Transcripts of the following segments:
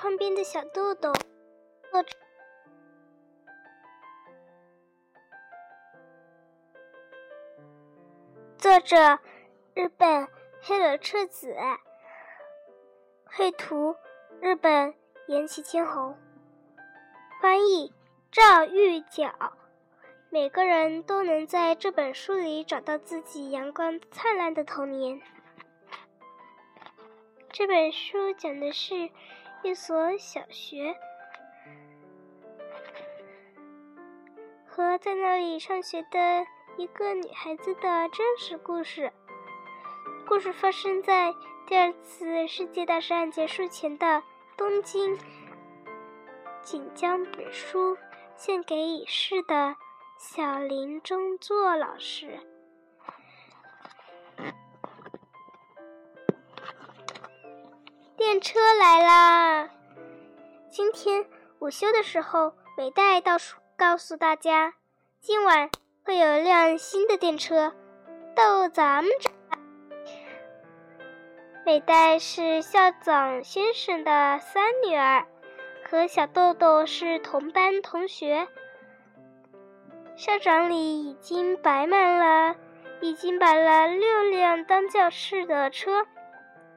窗边的小豆豆。作者。作者：日本黑柳彻子，绘图：日本岩崎千红，翻译：赵玉角。每个人都能在这本书里找到自己阳光灿烂的童年。这本书讲的是一所小学和在那里上学的。一个女孩子的真实故事。故事发生在第二次世界大战结束前的东京。请将本书献给已逝的小林中作老师。电车来啦！今天午休的时候，美代倒数告诉大家，今晚。会有一辆新的电车到咱们这。美代是校长先生的三女儿，和小豆豆是同班同学。校长里已经摆满了，已经摆了六辆当教室的车，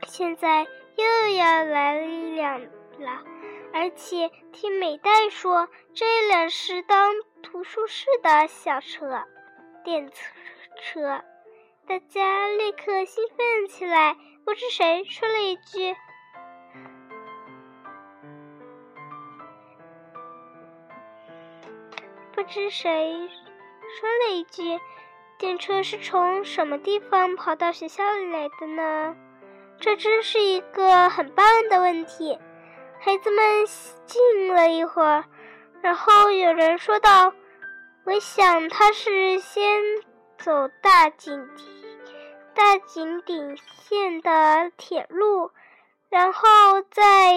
现在又要来一辆了。而且听美代说，这辆是当。图书室的小车，电车，大家立刻兴奋起来。不知谁说了一句：“不知谁说了一句，电车是从什么地方跑到学校里来的呢？”这真是一个很棒的问题。孩子们静了一会儿。然后有人说道：“我想他是先走大井大井顶线的铁路，然后在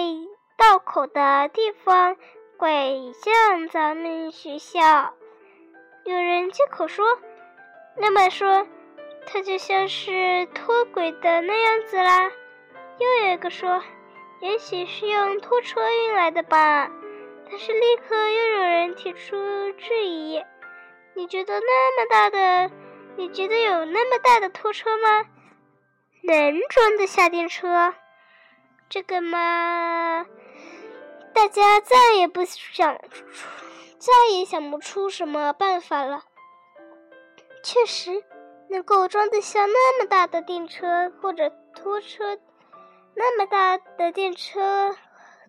道口的地方拐向咱们学校。”有人接口说：“那么说，他就像是脱轨的那样子啦。”又有一个说：“也许是用拖车运来的吧。”但是立刻又有人提出质疑：“你觉得那么大的，你觉得有那么大的拖车吗？能装得下电车？这个嘛，大家再也不想，再也想不出什么办法了。确实，能够装得下那么大的电车或者拖车，那么大的电车。”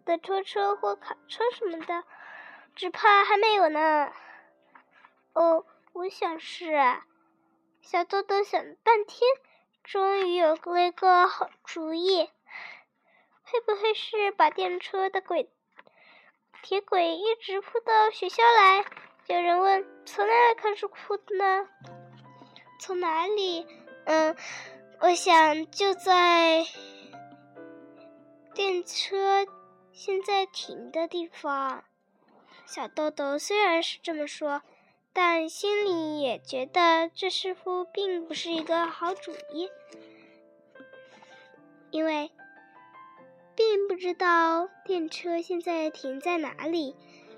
的拖车或卡车什么的，只怕还没有呢。哦，我想是。啊小豆豆想了半天，终于有了一个好主意。会不会是把电车的轨铁轨一直铺到学校来？有人问：“从哪里开始铺的呢？”从哪里？嗯，我想就在电车。现在停的地方，小豆豆虽然是这么说，但心里也觉得这似乎并不是一个好主意，因为并不知道电车现在停在哪里，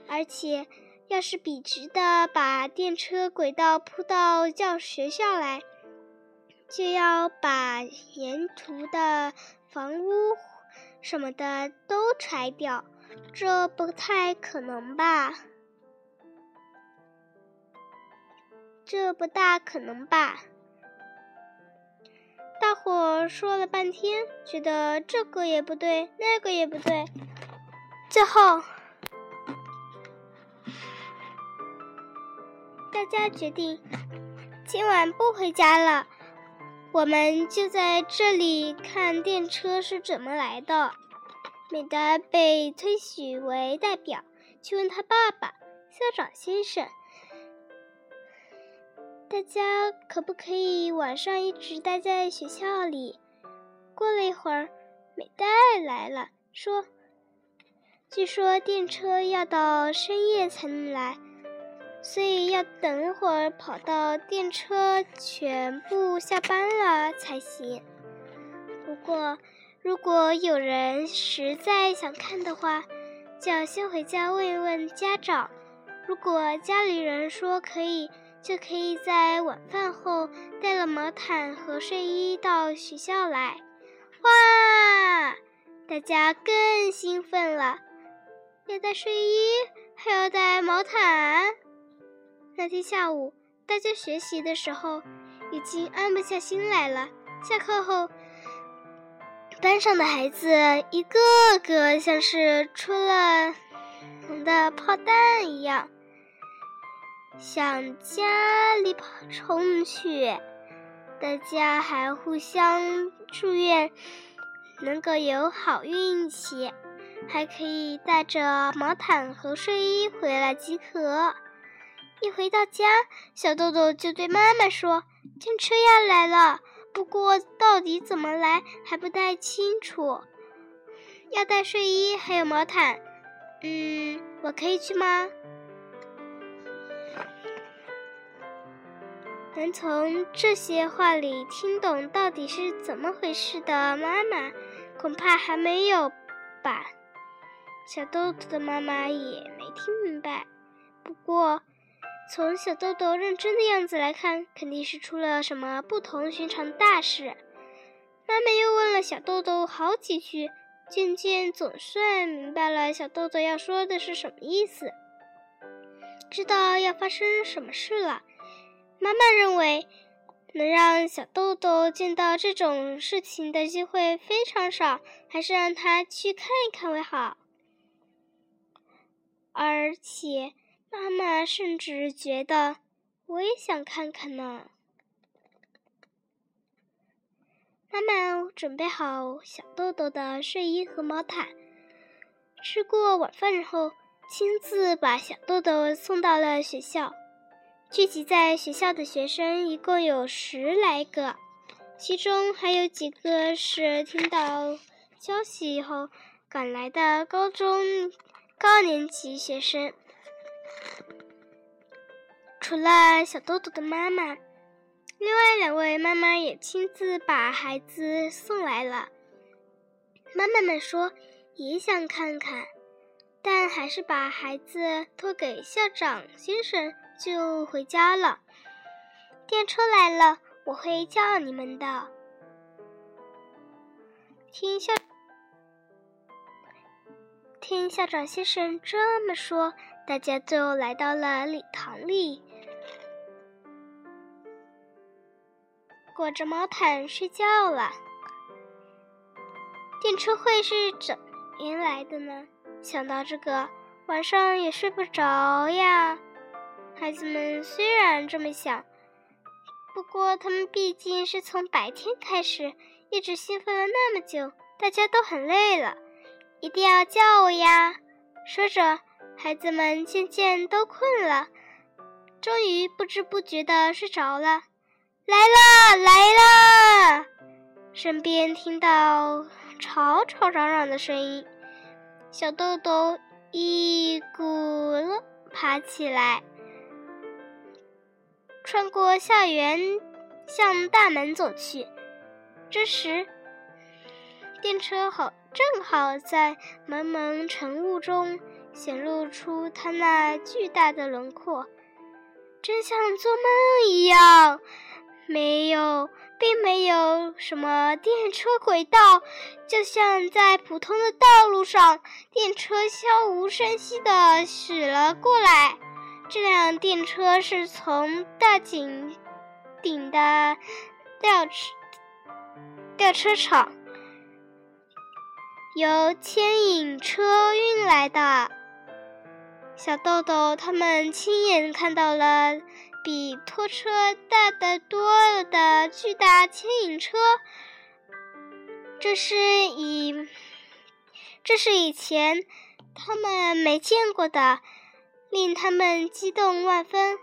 而且要是笔直的把电车轨道铺到教学校来，就要把沿途的房屋。什么的都拆掉，这不太可能吧？这不大可能吧？大伙说了半天，觉得这个也不对，那个也不对，最后大家决定今晚不回家了。我们就在这里看电车是怎么来的。美达被推举为代表，去问他爸爸校长先生：“大家可不可以晚上一直待在学校里？”过了一会儿，美代来了，说：“据说电车要到深夜才能来。”所以要等会儿跑到电车全部下班了才行。不过，如果有人实在想看的话，就要先回家问一问家长。如果家里人说可以，就可以在晚饭后带了毛毯和睡衣到学校来。哇！大家更兴奋了，要带睡衣，还要带毛毯。那天下午，大家学习的时候已经安不下心来了。下课后，班上的孩子一个个像是出了的炮弹一样。向家里跑冲去，大家还互相祝愿能够有好运气，还可以带着毛毯和睡衣回来集合。一回到家，小豆豆就对妈妈说：“电车要来了，不过到底怎么来还不太清楚，要带睡衣还有毛毯。嗯，我可以去吗？”能从这些话里听懂到底是怎么回事的妈妈，恐怕还没有吧。小豆豆的妈妈也没听明白。不过，从小豆豆认真的样子来看，肯定是出了什么不同寻常的大事。妈妈又问了小豆豆好几句，渐渐总算明白了小豆豆要说的是什么意思，知道要发生什么事了。妈妈认为，能让小豆豆见到这种事情的机会非常少，还是让他去看一看为好。而且，妈妈甚至觉得，我也想看看呢。妈妈准备好小豆豆的睡衣和毛毯，吃过晚饭后，亲自把小豆豆送到了学校。聚集在学校的学生一共有十来个，其中还有几个是听到消息后赶来的高中高年级学生。除了小豆豆的妈妈，另外两位妈妈也亲自把孩子送来了。妈妈们说也想看看，但还是把孩子托给校长先生。就回家了。电车来了，我会叫你们的。听校听校长先生这么说，大家就来到了礼堂里，裹着毛毯睡觉了。电车会是怎么来的呢？想到这个，晚上也睡不着呀。孩子们虽然这么想，不过他们毕竟是从白天开始，一直兴奋了那么久，大家都很累了，一定要叫我呀！说着，孩子们渐渐都困了，终于不知不觉的睡着了。来啦，来啦！身边听到吵吵嚷嚷的声音，小豆豆一咕噜爬起来。穿过校园，向大门走去。这时，电车好正好在蒙蒙晨雾中显露出它那巨大的轮廓，真像做梦一样。没有，并没有什么电车轨道，就像在普通的道路上，电车悄无声息地驶了过来。这辆电车是从大井顶的吊车吊车厂由牵引车运来的。小豆豆他们亲眼看到了比拖车大得多的巨大牵引车，这是以这是以前他们没见过的。令他们激动万分，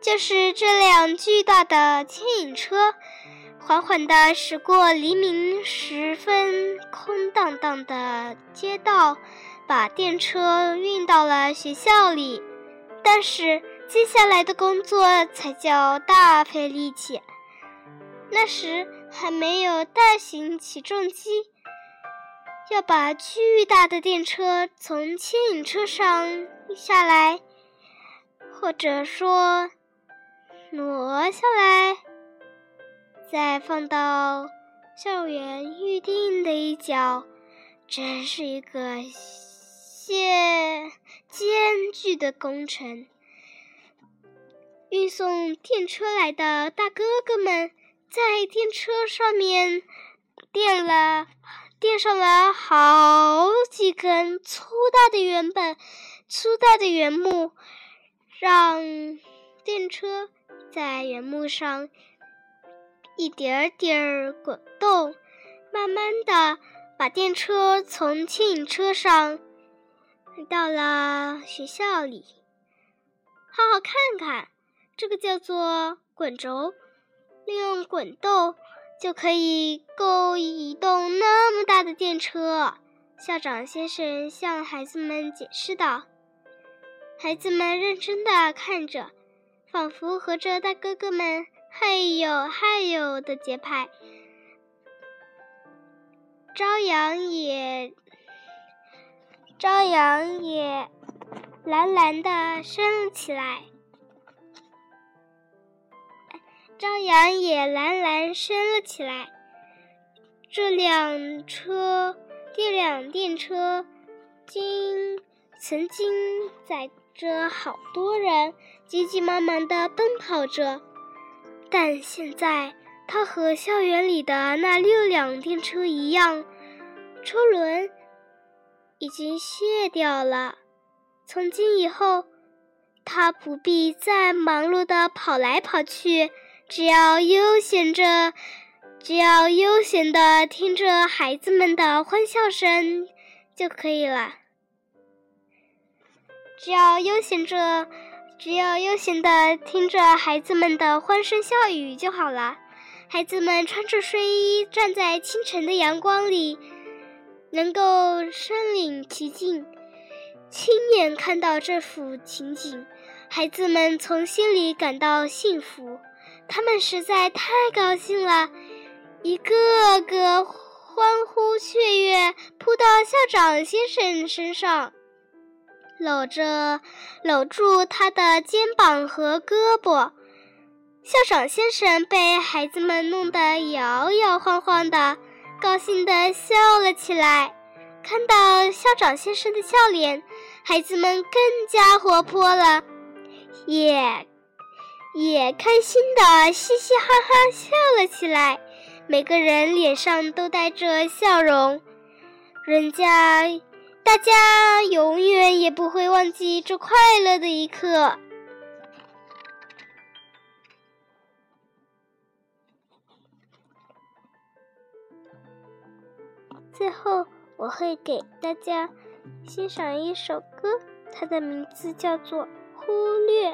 就是这辆巨大的牵引车，缓缓地驶过黎明时分空荡荡的街道，把电车运到了学校里。但是接下来的工作才叫大费力气。那时还没有大型起重机，要把巨大的电车从牵引车上下来，或者说挪下来，再放到校园预定的一角，真是一个艰艰巨的工程。运送电车来的大哥哥们。在电车上面垫了垫上了好几根粗大的原本粗大的原木，让电车在原木上一点儿点儿滚动，慢慢的把电车从牵引车上到了学校里。好好看看，这个叫做滚轴。利用滚动就可以够移动那么大的电车。校长先生向孩子们解释道：“孩子们认真的看着，仿佛和着大哥哥们嗨哟嗨哟的节拍。”朝阳也朝阳也蓝蓝的升起来。朝阳也蓝蓝升了起来。这辆车，这辆电车，经曾经载着好多人，急急忙忙地奔跑着。但现在，它和校园里的那六辆电车一样，车轮已经卸掉了。从今以后，它不必再忙碌的跑来跑去。只要悠闲着，只要悠闲的听着孩子们的欢笑声就可以了。只要悠闲着，只要悠闲的听着孩子们的欢声笑语就好了。孩子们穿着睡衣站在清晨的阳光里，能够身临其境，亲眼看到这幅情景，孩子们从心里感到幸福。他们实在太高兴了，一个个欢呼雀跃，扑到校长先生身上，搂着搂住他的肩膀和胳膊。校长先生被孩子们弄得摇摇晃晃的，高兴地笑了起来。看到校长先生的笑脸，孩子们更加活泼了，也。也开心的嘻嘻哈哈笑了起来，每个人脸上都带着笑容，人家大家永远也不会忘记这快乐的一刻。最后，我会给大家欣赏一首歌，它的名字叫做《忽略》。